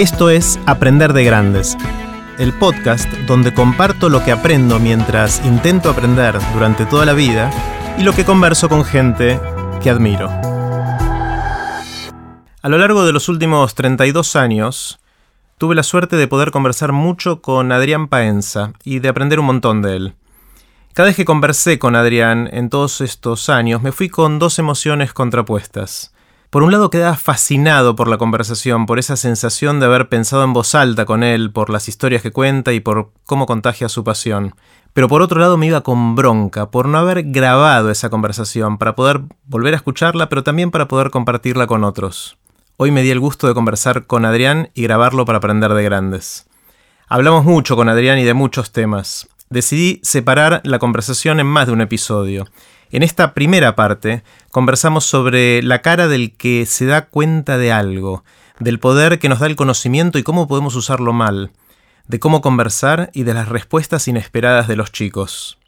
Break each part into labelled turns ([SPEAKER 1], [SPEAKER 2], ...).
[SPEAKER 1] Esto es Aprender de Grandes, el podcast donde comparto lo que aprendo mientras intento aprender durante toda la vida y lo que converso con gente que admiro. A lo largo de los últimos 32 años, tuve la suerte de poder conversar mucho con Adrián Paenza y de aprender un montón de él. Cada vez que conversé con Adrián en todos estos años, me fui con dos emociones contrapuestas. Por un lado quedaba fascinado por la conversación, por esa sensación de haber pensado en voz alta con él, por las historias que cuenta y por cómo contagia su pasión. Pero por otro lado me iba con bronca por no haber grabado esa conversación, para poder volver a escucharla, pero también para poder compartirla con otros. Hoy me di el gusto de conversar con Adrián y grabarlo para aprender de grandes. Hablamos mucho con Adrián y de muchos temas. Decidí separar la conversación en más de un episodio. En esta primera parte conversamos sobre la cara del que se da cuenta de algo, del poder que nos da el conocimiento y cómo podemos usarlo mal, de cómo conversar y de las respuestas inesperadas de los chicos.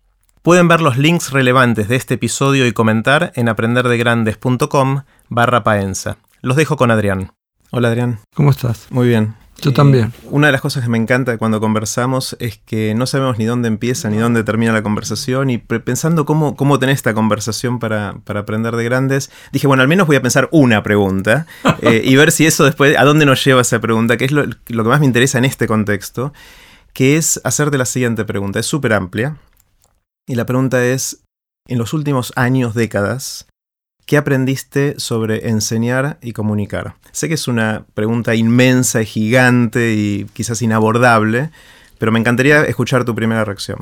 [SPEAKER 1] Pueden ver los links relevantes de este episodio y comentar en aprenderdegrandes.com barra paenza. Los dejo con Adrián. Hola Adrián.
[SPEAKER 2] ¿Cómo estás?
[SPEAKER 1] Muy bien.
[SPEAKER 2] Yo también.
[SPEAKER 1] Una de las cosas que me encanta cuando conversamos es que no sabemos ni dónde empieza ni dónde termina la conversación y pensando cómo, cómo tener esta conversación para, aprender de grandes, dije, bueno, al menos voy a pensar una pregunta eh, y ver si eso después, a dónde nos lleva esa pregunta, que es lo, lo que más me interesa en este contexto, que es hacerte la siguiente pregunta. Es súper amplia y la pregunta es, en los últimos años, décadas, ¿Qué aprendiste sobre enseñar y comunicar? Sé que es una pregunta inmensa y gigante y quizás inabordable, pero me encantaría escuchar tu primera reacción.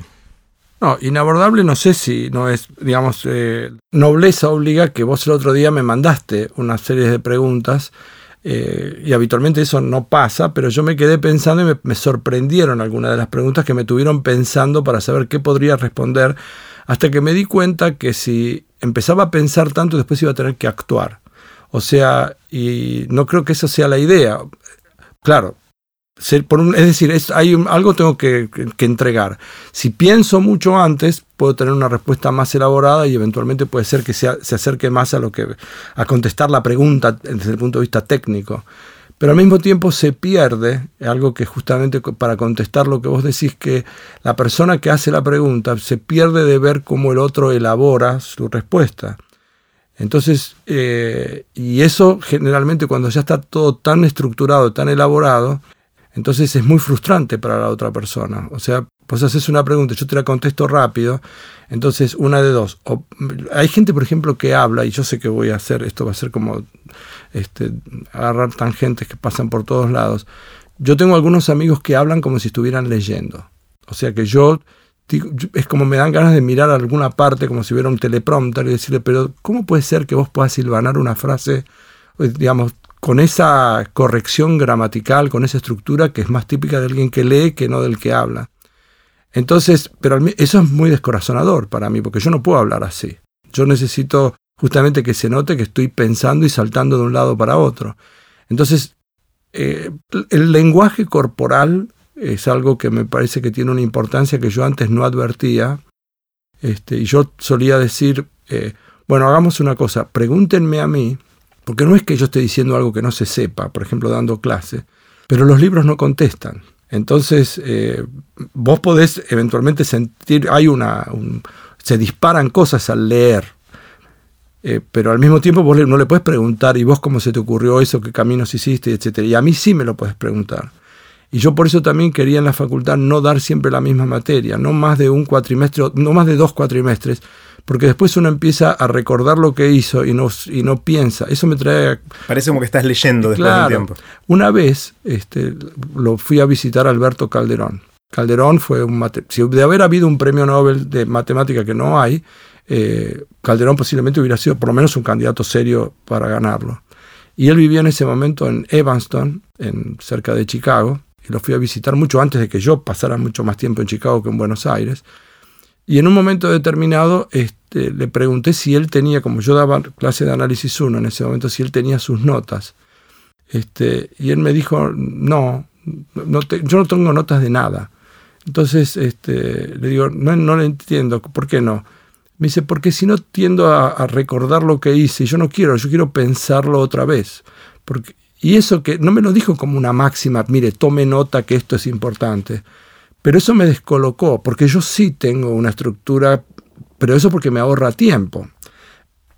[SPEAKER 2] No, inabordable no sé si no es, digamos, eh, nobleza obliga que vos el otro día me mandaste una serie de preguntas eh, y habitualmente eso no pasa, pero yo me quedé pensando y me sorprendieron algunas de las preguntas que me tuvieron pensando para saber qué podría responder hasta que me di cuenta que si empezaba a pensar tanto, después iba a tener que actuar. O sea, y no creo que esa sea la idea. Claro, por es decir, hay algo tengo que, entregar. Si pienso mucho antes, puedo tener una respuesta más elaborada y eventualmente puede ser que se acerque más a lo que a contestar la pregunta desde el punto de vista técnico pero al mismo tiempo se pierde algo que justamente para contestar lo que vos decís, que la persona que hace la pregunta se pierde de ver cómo el otro elabora su respuesta. Entonces, eh, y eso generalmente cuando ya está todo tan estructurado, tan elaborado, entonces es muy frustrante para la otra persona. O sea, vos haces una pregunta, yo te la contesto rápido, entonces una de dos. hay gente, por ejemplo, que habla, y yo sé que voy a hacer, esto va a ser como este, agarrar tangentes que pasan por todos lados. Yo tengo algunos amigos que hablan como si estuvieran leyendo. O sea que yo, es como me dan ganas de mirar alguna parte como si hubiera un teleprompter y decirle, pero ¿cómo puede ser que vos puedas silvanar una frase, eh, digamos, con esa corrección gramatical, con esa estructura que es más típica de alguien que lee que no del que habla? Entonces, pero eso es muy descorazonador para mí, porque yo no puedo hablar así. Yo necesito justamente que se note que estoy pensando y saltando de un lado para otro. Entonces, eh, el lenguaje corporal es algo que me parece que tiene una importancia que yo antes no advertía. Este, y yo solía decir, eh, bueno, hagamos una cosa, pregúntenme a mí, porque no es que yo esté diciendo algo que no se sepa, por ejemplo, dando clase, pero los libros no contestan. Entonces, eh, vos podés eventualmente sentir, hay una, se disparan cosas al leer, eh, pero al mismo tiempo vos no le puedes preguntar, ¿y vos cómo se te ocurrió eso? ¿Qué caminos hiciste? Etcétera. Y a mí sí me lo puedes preguntar. Y yo por eso también quería en la facultad no dar siempre la misma materia, no más de un cuatrimestre, no más de dos cuatrimestres, porque después uno empieza a recordar lo que hizo y no, y no piensa. Eso me trae...
[SPEAKER 1] Parece como que estás leyendo después
[SPEAKER 2] del
[SPEAKER 1] tiempo.
[SPEAKER 2] Una vez este, lo fui a visitar a Alberto Calderón. Calderón fue un... Si de haber habido un premio Nobel de matemática que no hay, eh, Calderón posiblemente hubiera sido por lo menos un candidato serio para ganarlo. Y él vivía en ese momento en Evanston, en, cerca de Chicago, y lo fui a visitar mucho antes de que yo pasara mucho más tiempo en Chicago que en Buenos Aires. Y en un momento determinado este, le pregunté si él tenía, como yo daba clase de análisis 1 en ese momento, si él tenía sus notas. Este, y él me dijo, no, yo no tengo notas de nada. Entonces este, le digo, no, no lo entiendo, ¿por qué no? Me dice, porque si no tiendo a, recordar lo que hice, yo no quiero, yo quiero pensarlo otra vez. Porque, Y eso que no me lo dijo como una máxima, mire, tome nota que esto es importante. Pero eso me descolocó, porque yo sí tengo una estructura, pero eso porque me ahorra tiempo.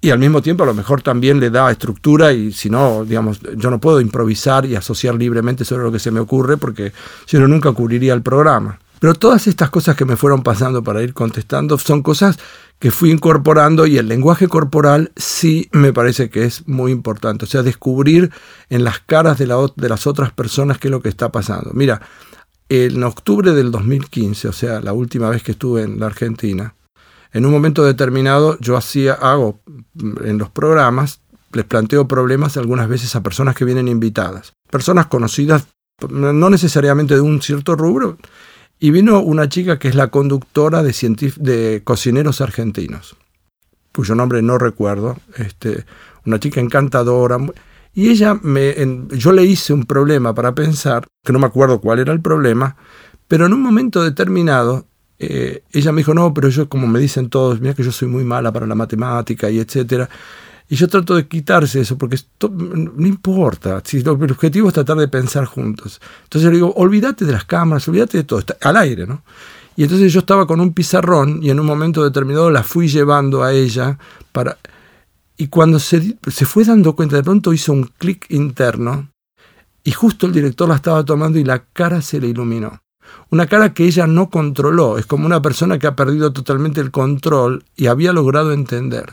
[SPEAKER 2] Y al mismo tiempo a lo mejor también le da estructura y si no, digamos, yo no puedo improvisar y asociar libremente sobre lo que se me ocurre porque si no nunca cubriría el programa. Pero todas estas cosas que me fueron pasando para ir contestando son cosas que fui incorporando y el lenguaje corporal sí me parece que es muy importante. O sea, descubrir en las caras de, de las otras personas qué es lo que está pasando. Mira, en octubre del 2015, o sea, la última vez que estuve en la Argentina, en un momento determinado yo hacía, hago en los programas, les planteo problemas algunas veces a personas que vienen invitadas. Personas conocidas, no necesariamente de un cierto rubro, y vino una chica que es la conductora de, de cocineros argentinos, cuyo nombre no recuerdo, este, una chica encantadora. Y ella me, yo le hice un problema para pensar, que no me acuerdo cuál era el problema, pero en un momento determinado eh, ella me dijo, no, pero yo como me dicen todos, mira que yo soy muy mala para la matemática y etcétera. Y yo trato de quitarse eso, porque no importa, si el objetivo es tratar de pensar juntos. Entonces le digo, olvídate de las cámaras, olvídate de todo, está al aire, ¿no? Y entonces yo estaba con un pizarrón y en un momento determinado la fui llevando a ella para... Y cuando se, se fue dando cuenta, de pronto hizo un clic interno y justo el director la estaba tomando y la cara se le iluminó. Una cara que ella no controló, es como una persona que ha perdido totalmente el control y había logrado entender.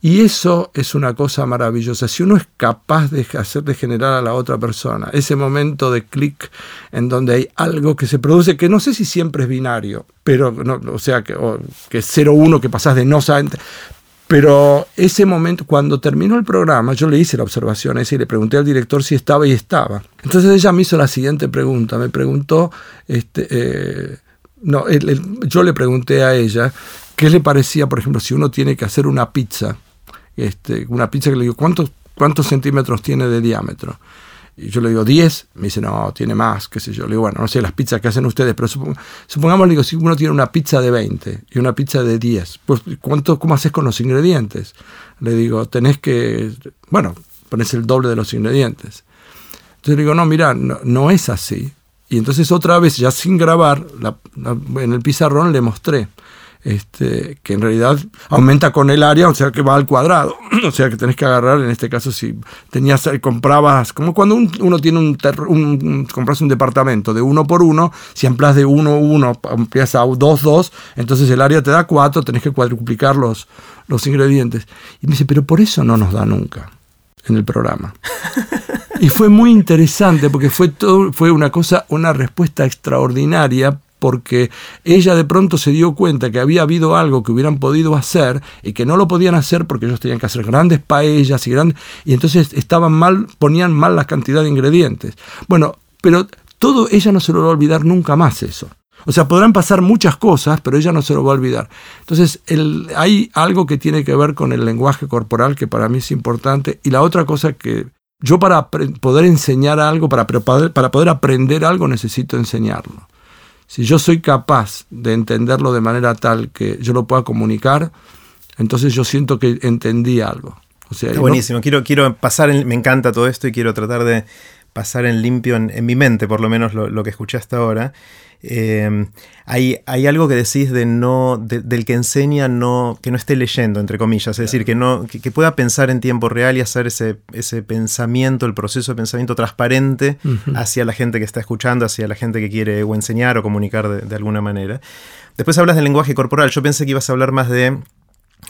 [SPEAKER 2] Y eso es una cosa maravillosa. Si uno es capaz de hacer degenerar a la otra persona, ese momento de clic en donde hay algo que se produce, que no sé si siempre es binario, pero no, o sea, que, que es 0-1, que pasás de no. Pero ese momento, cuando terminó el programa, yo le hice la observación esa y le pregunté al director si estaba y estaba. Entonces ella me hizo la siguiente pregunta. Me preguntó, este, eh, no, yo le pregunté a ella qué le parecía, por ejemplo, si uno tiene que hacer una pizza este, una pizza que le digo, ¿cuántos, ¿cuántos centímetros tiene de diámetro? Y yo le digo 10, me dice, no, tiene más, qué sé yo. Le digo, bueno, no sé las pizzas que hacen ustedes, pero supongamos, digo, si uno tiene una pizza de 20 y una pizza de 10, pues ¿cuánto, ¿cómo haces con los ingredientes? Le digo, tenés que, bueno, pones el doble de los ingredientes. Entonces le digo, no, mira, no, es así. Y entonces otra vez, ya sin grabar, en el pizarrón le mostré este, que en realidad aumenta con el área, o sea que va al cuadrado. o sea que tenés que agarrar, en este caso, si tenías, eh, comprabas, como cuando uno tiene un, un, compras un departamento de uno por uno, si amplias de uno a uno, amplias a dos, dos, entonces el área te da cuatro, tenés que cuadruplicar los, los ingredientes. Y me dice, pero por eso no nos da nunca en el programa. Y fue muy interesante porque fue, todo, fue una cosa, una respuesta extraordinaria porque ella de pronto se dio cuenta que había habido algo que hubieran podido hacer y que no lo podían hacer porque ellos tenían que hacer grandes paellas y grandes y entonces estaban mal, ponían mal la cantidad de ingredientes. Bueno, pero todo ella no se lo va a olvidar nunca más eso. O sea, podrán pasar muchas cosas, pero ella no se lo va a olvidar. Entonces, hay algo que tiene que ver con el lenguaje corporal que para mí es importante. Y la otra cosa que yo para poder enseñar algo, para, para poder aprender algo, necesito enseñarlo. Si yo soy capaz de entenderlo de manera tal que yo lo pueda comunicar, entonces yo siento que entendí algo.
[SPEAKER 1] O sea, buenísimo. Quiero, quiero pasar, me encanta todo esto y quiero tratar de pasar en limpio en, mi mente, por lo menos lo, lo que escuché hasta ahora. Eh, hay, hay, algo que decís de no, del que enseña no, que no esté leyendo, entre comillas, es decir, que, no, que, pueda pensar en tiempo real y hacer ese, ese pensamiento, el proceso de pensamiento transparente hacia la gente que está escuchando, hacia la gente que quiere o enseñar o comunicar de, de alguna manera. Después hablas del lenguaje corporal, yo pensé que ibas a hablar más de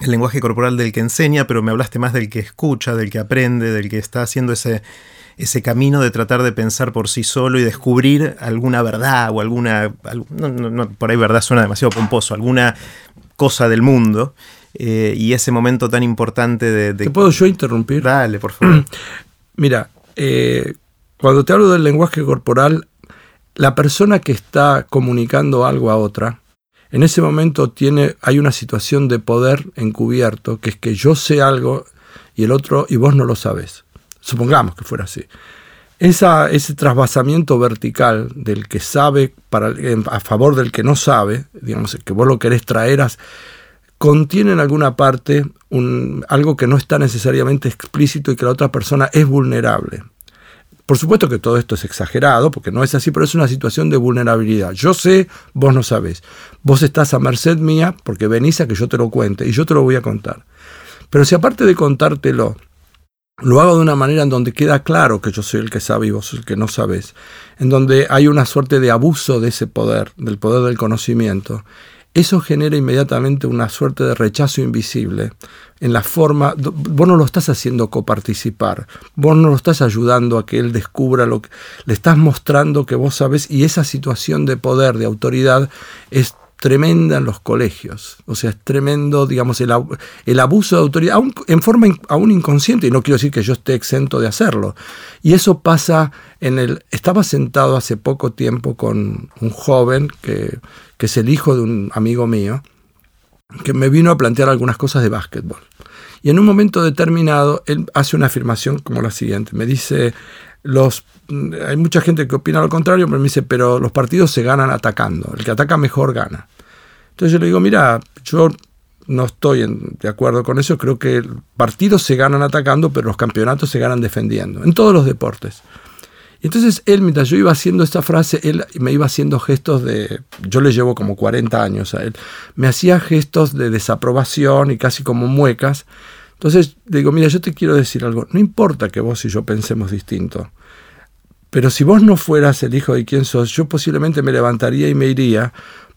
[SPEAKER 1] el lenguaje corporal del que enseña, pero me hablaste más del que escucha, del que aprende, del que está haciendo ese, ese camino de tratar de pensar por sí solo y descubrir alguna verdad o alguna, no, por ahí verdad suena demasiado pomposo, alguna cosa del mundo. Eh, y ese momento tan importante de,
[SPEAKER 2] ¿Te puedo yo interrumpir?
[SPEAKER 1] Dale, por favor.
[SPEAKER 2] Mira, eh, cuando te hablo del lenguaje corporal, la persona que está comunicando algo a otra, en ese momento tiene, hay una situación de poder encubierto, que es que yo sé algo y el otro y vos no lo sabes. Supongamos que fuera así. Ese trasvasamiento vertical del que sabe para, a favor del que no sabe, digamos, que vos lo querés traer, contiene en alguna parte un, algo que no está necesariamente explícito y que la otra persona es vulnerable. Por supuesto que todo esto es exagerado, porque no es así, pero es una situación de vulnerabilidad. Yo sé, vos no sabés. Vos estás a merced mía porque venís a que yo te lo cuente y yo te lo voy a contar. Pero si aparte de contártelo, lo hago de una manera en donde queda claro que yo soy el que sabe y vos el que no sabes, en donde hay una suerte de abuso de ese poder, del poder del conocimiento, eso genera inmediatamente una suerte de rechazo invisible en la forma, vos no lo estás haciendo coparticipar, vos no lo estás ayudando a que él descubra lo que le estás mostrando que vos sabes y esa situación de poder, de autoridad es tremenda en los colegios. O sea, es tremendo, digamos, el, el abuso de autoridad, en forma aún inconsciente, y no quiero decir que yo esté exento de hacerlo. Y eso pasa en el... Estaba sentado hace poco tiempo con un joven que, que es el hijo de un amigo mío, que me vino a plantear algunas cosas de básquetbol. Y en un momento determinado, él hace una afirmación como la siguiente. Me dice, hay mucha gente que opina lo contrario, pero me dice, pero los partidos se ganan atacando. El que ataca mejor gana. Entonces yo le digo, mira, yo no estoy de acuerdo con eso. Creo que partidos se ganan atacando, pero los campeonatos se ganan defendiendo. En todos los deportes. Y entonces él, mientras yo iba haciendo esta frase, él me iba haciendo gestos de, yo le llevo como 40 años a él, me hacía gestos de desaprobación y casi como muecas. Entonces digo, mira, yo te quiero decir algo, no importa que vos y yo pensemos distinto, pero si vos no fueras el hijo de quien sos, yo posiblemente me levantaría y me iría,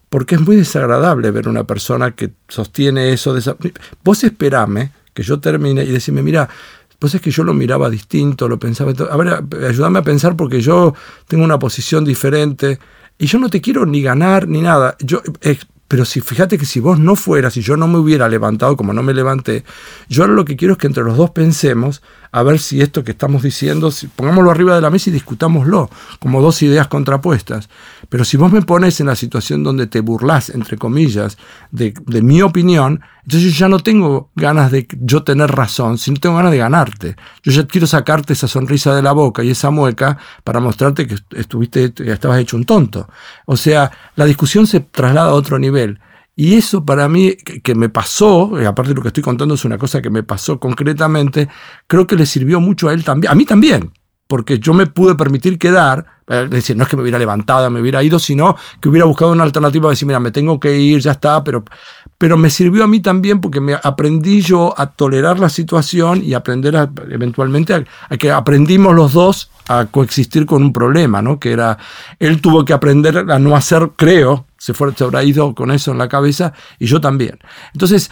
[SPEAKER 2] porque es muy desagradable ver una persona que sostiene eso. De Vos esperame que yo termine y decirme, mira, pues es que yo lo miraba distinto, lo pensaba. A ver, ayúdame a pensar porque yo tengo una posición diferente y yo no te quiero ni ganar ni nada. Yo, eh, pero si fíjate que si vos no fueras, si yo no me hubiera levantado como no me levanté, yo ahora lo que quiero es que entre los dos pensemos a ver si esto que estamos diciendo, si, pongámoslo arriba de la mesa y discutámoslo, como dos ideas contrapuestas. Pero si vos me pones en la situación donde te burlas, entre comillas, de, de mi opinión, entonces yo ya no tengo ganas de yo tener razón, sino tengo ganas de ganarte. Yo ya quiero sacarte esa sonrisa de la boca y esa mueca para mostrarte que estuviste, estabas hecho un tonto. O sea, la discusión se traslada a otro nivel. Y eso para mí, que, me pasó, y aparte lo que estoy contando es una cosa que me pasó concretamente, creo que le sirvió mucho a él también, a mí también, porque yo me pude permitir quedar, es eh, decir, no es que me hubiera levantado, me hubiera ido, sino que hubiera buscado una alternativa de decir, mira, me tengo que ir, ya está, pero, pero me sirvió a mí también porque me aprendí yo a tolerar la situación y aprender eventualmente a, que aprendimos los dos a coexistir con un problema, ¿no? Que era, él tuvo que aprender a no hacer, creo, se, fue, se habrá ido con eso en la cabeza y yo también. Entonces,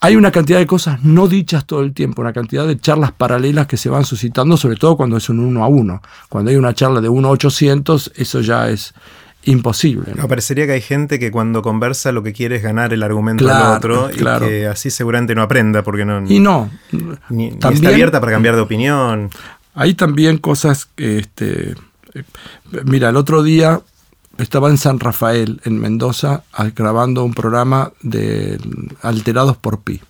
[SPEAKER 2] hay una cantidad de cosas no dichas todo el tiempo, una cantidad de charlas paralelas que se van suscitando, sobre todo cuando es un uno a uno. Cuando hay una charla de uno a 800, eso ya es imposible.
[SPEAKER 1] ¿no? parecería que hay gente que cuando conversa lo que quiere es ganar el argumento del otro y que así seguramente no aprenda porque no...
[SPEAKER 2] Y no.
[SPEAKER 1] Ni, está abierta para cambiar de opinión.
[SPEAKER 2] Hay también cosas que... Este, eh, mira, el otro día estaba en San Rafael, en Mendoza, grabando un programa de Alterados por Pi.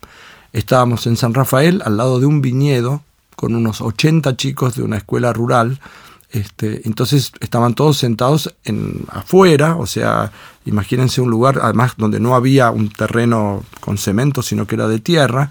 [SPEAKER 2] Estábamos en San Rafael, al lado de un viñedo, con unos 80 chicos de una escuela rural. Este, entonces estaban todos sentados en, afuera, o sea, imagínense un lugar, además, donde no había un terreno con cemento, sino que era de tierra.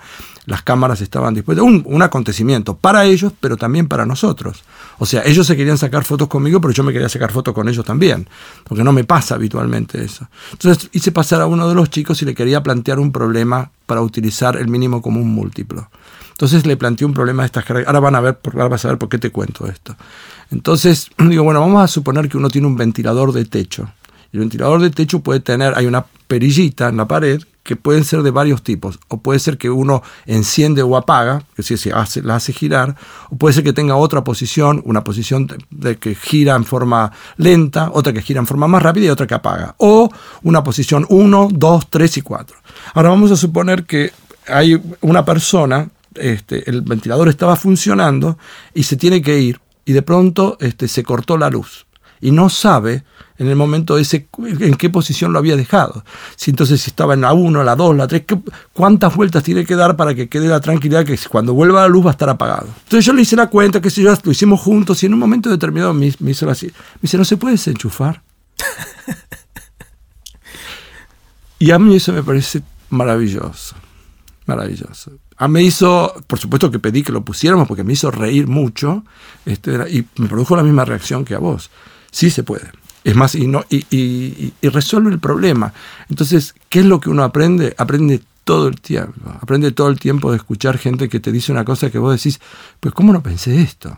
[SPEAKER 2] Las cámaras estaban dispuestas. Un, un acontecimiento para ellos, pero también para nosotros. O sea, ellos se querían sacar fotos conmigo, pero yo me quería sacar fotos con ellos también, porque no me pasa habitualmente eso. Entonces hice pasar a uno de los chicos y le quería plantear un problema para utilizar el mínimo común múltiplo. Entonces le planteé un problema de estas cargas. Ahora van a ver, ahora vas a ver por qué te cuento esto. Entonces digo, bueno, vamos a suponer que uno tiene un ventilador de techo. El ventilador de techo puede tener, hay una perillita en la pared que pueden ser de varios tipos. O puede ser que uno enciende o apaga, que si se hace, la hace girar, o puede ser que tenga otra posición, una posición de, que gira en forma lenta, otra que gira en forma más rápida y otra que apaga. O una posición 1, 2, 3 y 4. Ahora vamos a suponer que hay una persona, este, el ventilador estaba funcionando y se tiene que ir y de pronto este, se cortó la luz y no sabe en el momento ese en qué posición lo había dejado. Si entonces si estaba en la 1, la 2, la 3, cuántas vueltas tiene que dar para que quede la tranquilidad que cuando vuelva la luz va a estar apagado. Entonces yo le hice la cuenta, que si yo lo hicimos juntos y en un momento determinado me, hizo así. Me dice, ¿no se puede desenchufar? y a mí eso me parece maravilloso. Maravilloso. Ah, me hizo, por supuesto que pedí que lo pusiéramos porque me hizo reír mucho este, y me produjo la misma reacción que a vos. Sí se puede. Es más, y, no, y, resuelve el problema. Entonces, ¿qué es lo que uno aprende? Aprende todo el tiempo. Aprende todo el tiempo de escuchar gente que te dice una cosa que vos decís, pues ¿cómo no pensé esto?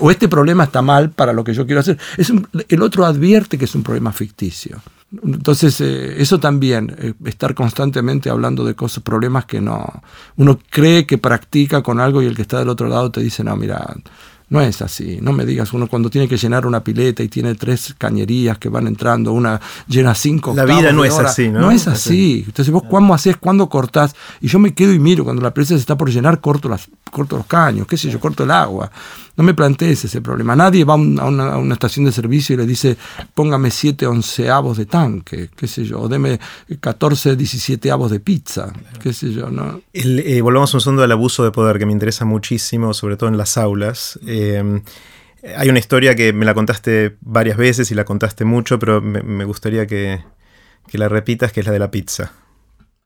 [SPEAKER 2] O este problema está mal para lo que yo quiero hacer. Es el otro advierte que es un problema ficticio. Entonces, eh, eso también, eh, estar constantemente hablando de cosas, problemas que no. Uno cree que practica con algo y el que está del otro lado te dice, no, mira, no es así, no me digas, uno cuando tiene que llenar una pileta y tiene tres cañerías que van entrando, una llena cinco.
[SPEAKER 1] La vida no es así, ¿no?
[SPEAKER 2] No es así. Entonces vos cuándo haces, cuándo cortás, y yo me quedo y miro, cuando la pileta se está por llenar, corto, las, corto los caños, qué sé yo, corto el agua. No me plantees ese problema. Nadie va a una, estación de servicio y le dice, póngame siete onceavos de tanque, qué sé yo, o deme 14, 17 avos de pizza, qué sé yo, ¿no?
[SPEAKER 1] Eh, volvamos un segundo al abuso de poder, que me interesa muchísimo, sobre todo en las aulas. Eh, hay una historia que me la contaste varias veces y la contaste mucho, pero me, gustaría que, la repitas, que es la de la pizza.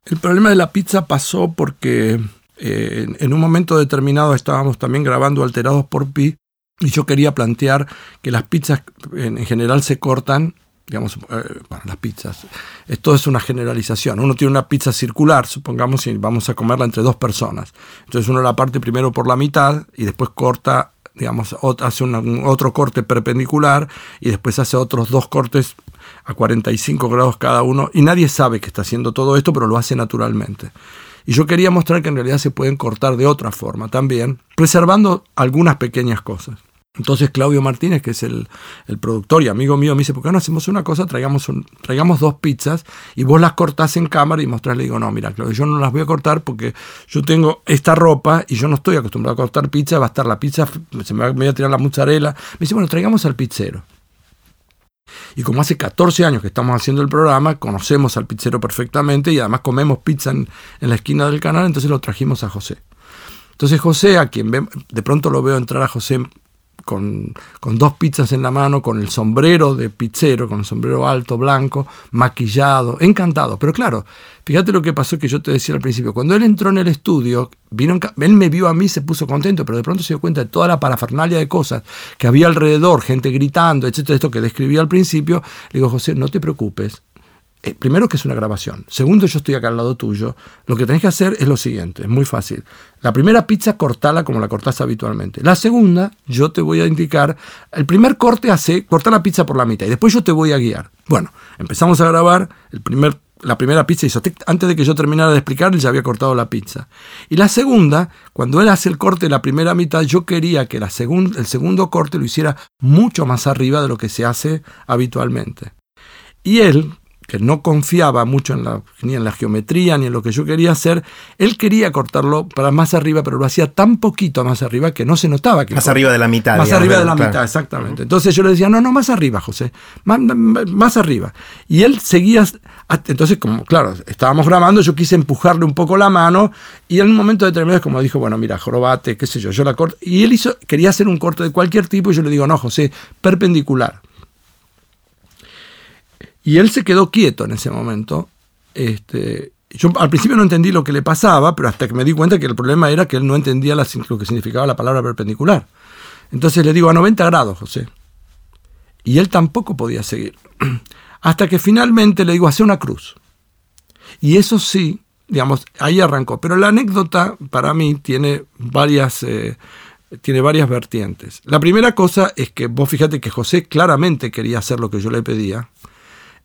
[SPEAKER 2] El problema de la pizza pasó porque eh, en un momento determinado estábamos también grabando Alterados por Pi y yo quería plantear que las pizzas en, general se cortan digamos, eh, las pizzas. Esto es una generalización. Uno tiene una pizza circular, supongamos, y vamos a comerla entre dos personas. Entonces uno la parte primero por la mitad y después corta digamos, hace otro corte perpendicular y después hace otros dos cortes a 45 grados cada uno y nadie sabe que está haciendo todo esto, pero lo hace naturalmente. Y yo quería mostrar que en realidad se pueden cortar de otra forma también, preservando algunas pequeñas cosas. Entonces Claudio Martínez, que es el, productor y amigo mío, me dice, ¿por qué no hacemos una cosa? Traigamos, traigamos dos pizzas y vos las cortás en cámara y mostrás. Le digo, no, mira, Claudio, yo no las voy a cortar porque yo tengo esta ropa y yo no estoy acostumbrado a cortar pizza, va a estar la pizza, se me va, me voy a tirar la mozzarella. Me dice, bueno, traigamos al pizzero. Y como hace 14 años que estamos haciendo el programa, conocemos al pizzero perfectamente y además comemos pizza en, la esquina del canal, entonces lo trajimos a José. Entonces José, a quien ve, de pronto lo veo entrar a José con, dos pizzas en la mano, con el sombrero de pizzero, con el sombrero alto, blanco, maquillado, encantado. Pero claro, fíjate lo que pasó que yo te decía al principio. Cuando él entró en el estudio, vino él me vio a mí, se puso contento, pero de pronto se dio cuenta de toda la parafernalia de cosas que había alrededor, gente gritando, etcétera, esto que describí al principio. Le digo, José, no te preocupes, eh, primero que es una grabación. Segundo, yo estoy acá al lado tuyo. Lo que tenés que hacer es lo siguiente, es muy fácil. La primera pizza cortala como la cortás habitualmente. La segunda, yo te voy a indicar, el primer corte hace cortar la pizza por la mitad y después yo te voy a guiar. Bueno, empezamos a grabar, el primer, la primera pizza hizo, antes de que yo terminara de explicar, él ya había cortado la pizza. Y la segunda, cuando él hace el corte de la primera mitad, yo quería que el segundo corte lo hiciera mucho más arriba de lo que se hace habitualmente. Y él, que no confiaba mucho en la, ni en la geometría ni en lo que yo quería hacer, él quería cortarlo para más arriba, pero lo hacía tan poquito más arriba que no se notaba que...
[SPEAKER 1] Más arriba de la mitad.
[SPEAKER 2] Más arriba de la mitad, exactamente. Entonces yo le decía, no, no, más arriba, José, más, más, arriba. Y él seguía, entonces como, claro, estábamos grabando, yo quise empujarle un poco la mano y en un momento determinado es como dijo, bueno, mira, jorobate, qué sé yo, yo la corto. Y él hizo, quería hacer un corte de cualquier tipo y yo le digo, no, José, perpendicular. Y él se quedó quieto en ese momento. Este, yo al principio no entendí lo que le pasaba, pero hasta que me di cuenta que el problema era que él no entendía lo que significaba la palabra perpendicular. Entonces le digo a 90 grados, José. Y él tampoco podía seguir. Hasta que finalmente le digo, hace una cruz. Y eso sí, digamos, ahí arrancó. Pero la anécdota para mí tiene varias, eh, tiene varias vertientes. La primera cosa es que vos fíjate que José claramente quería hacer lo que yo le pedía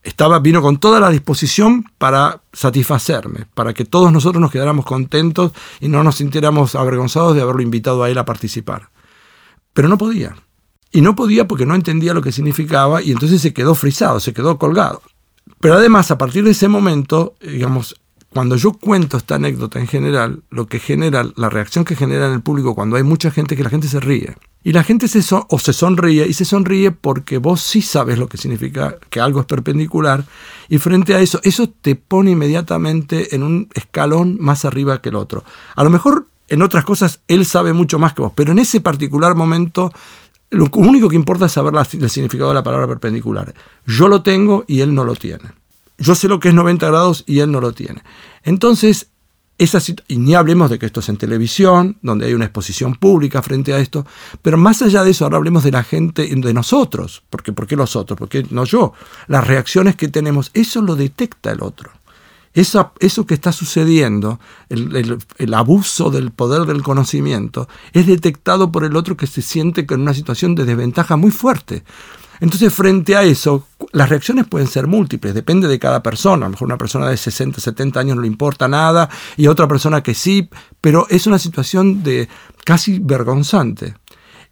[SPEAKER 2] estaba, vino con toda la disposición para satisfacerme, para que todos nosotros nos quedáramos contentos y no nos sintiéramos avergonzados de haberlo invitado a él a participar. Pero no podía. Y no podía porque no entendía lo que significaba y entonces se quedó frisado, se quedó colgado. Pero además, a partir de ese momento, digamos, cuando yo cuento esta anécdota en general, lo que genera, la reacción que genera en el público cuando hay mucha gente, que la gente se ríe. Y la gente se o se sonríe y se sonríe porque vos sí sabes lo que significa que algo es perpendicular y frente a eso, eso te pone inmediatamente en un escalón más arriba que el otro. A lo mejor en otras cosas él sabe mucho más que vos, pero en ese particular momento lo único que importa es saber el significado de la palabra perpendicular. Yo lo tengo y él no lo tiene. Yo sé lo que es 90 grados y él no lo tiene. Entonces, esa y ni hablemos de que esto es en televisión, donde hay una exposición pública frente a esto, pero más allá de eso, ahora hablemos de la gente, de nosotros, porque ¿por qué los otros? Porque no yo, las reacciones que tenemos, eso lo detecta el otro. Eso, eso que está sucediendo, el, el, abuso del poder del conocimiento, es detectado por el otro que se siente en una situación de desventaja muy fuerte. Entonces, frente a eso, las reacciones pueden ser múltiples, depende de cada persona. A lo mejor una persona de 60, 70 años no le importa nada y otra persona que sí, pero es una situación de casi vergonzante.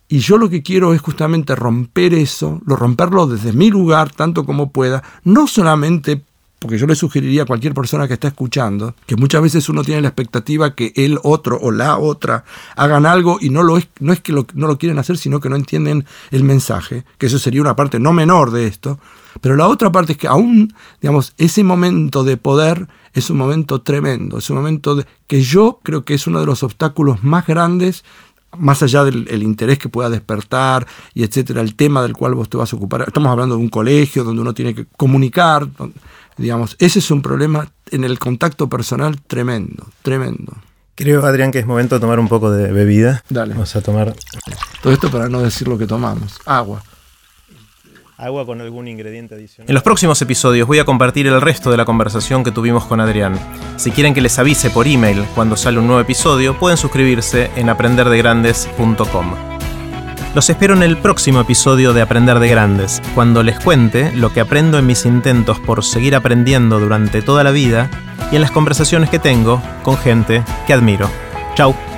[SPEAKER 2] Y yo lo que quiero es justamente romper eso, lo romperlo desde mi lugar tanto como pueda, no solamente porque yo le sugeriría a cualquier persona que está escuchando que muchas veces uno tiene la expectativa que el otro o la otra hagan algo y no, lo es, no es que no lo quieren hacer, sino que no entienden el mensaje, que eso sería una parte no menor de esto. Pero la otra parte es que aún, digamos, ese momento de poder es un momento tremendo, es un momento que yo creo que es uno de los obstáculos más grandes más allá del interés que pueda despertar y etcétera, el tema del cual vos te vas a ocupar. Estamos hablando de un colegio donde uno tiene que comunicar, Digamos, ese es un problema en el contacto personal tremendo, tremendo.
[SPEAKER 1] Creo, Adrián, que es momento de tomar un poco de bebida.
[SPEAKER 2] Dale.
[SPEAKER 1] Vamos a tomar.
[SPEAKER 2] Todo esto para no decir lo que tomamos. Agua.
[SPEAKER 1] Agua con algún ingrediente adicional. En los próximos episodios voy a compartir el resto de la conversación que tuvimos con Adrián. Si quieren que les avise por email cuando sale un nuevo episodio, pueden suscribirse en aprenderdegrandes.com. Los espero en el próximo episodio de Aprender de Grandes, cuando les cuente lo que aprendo en mis intentos por seguir aprendiendo durante toda la vida y en las conversaciones que tengo con gente que admiro. Chao.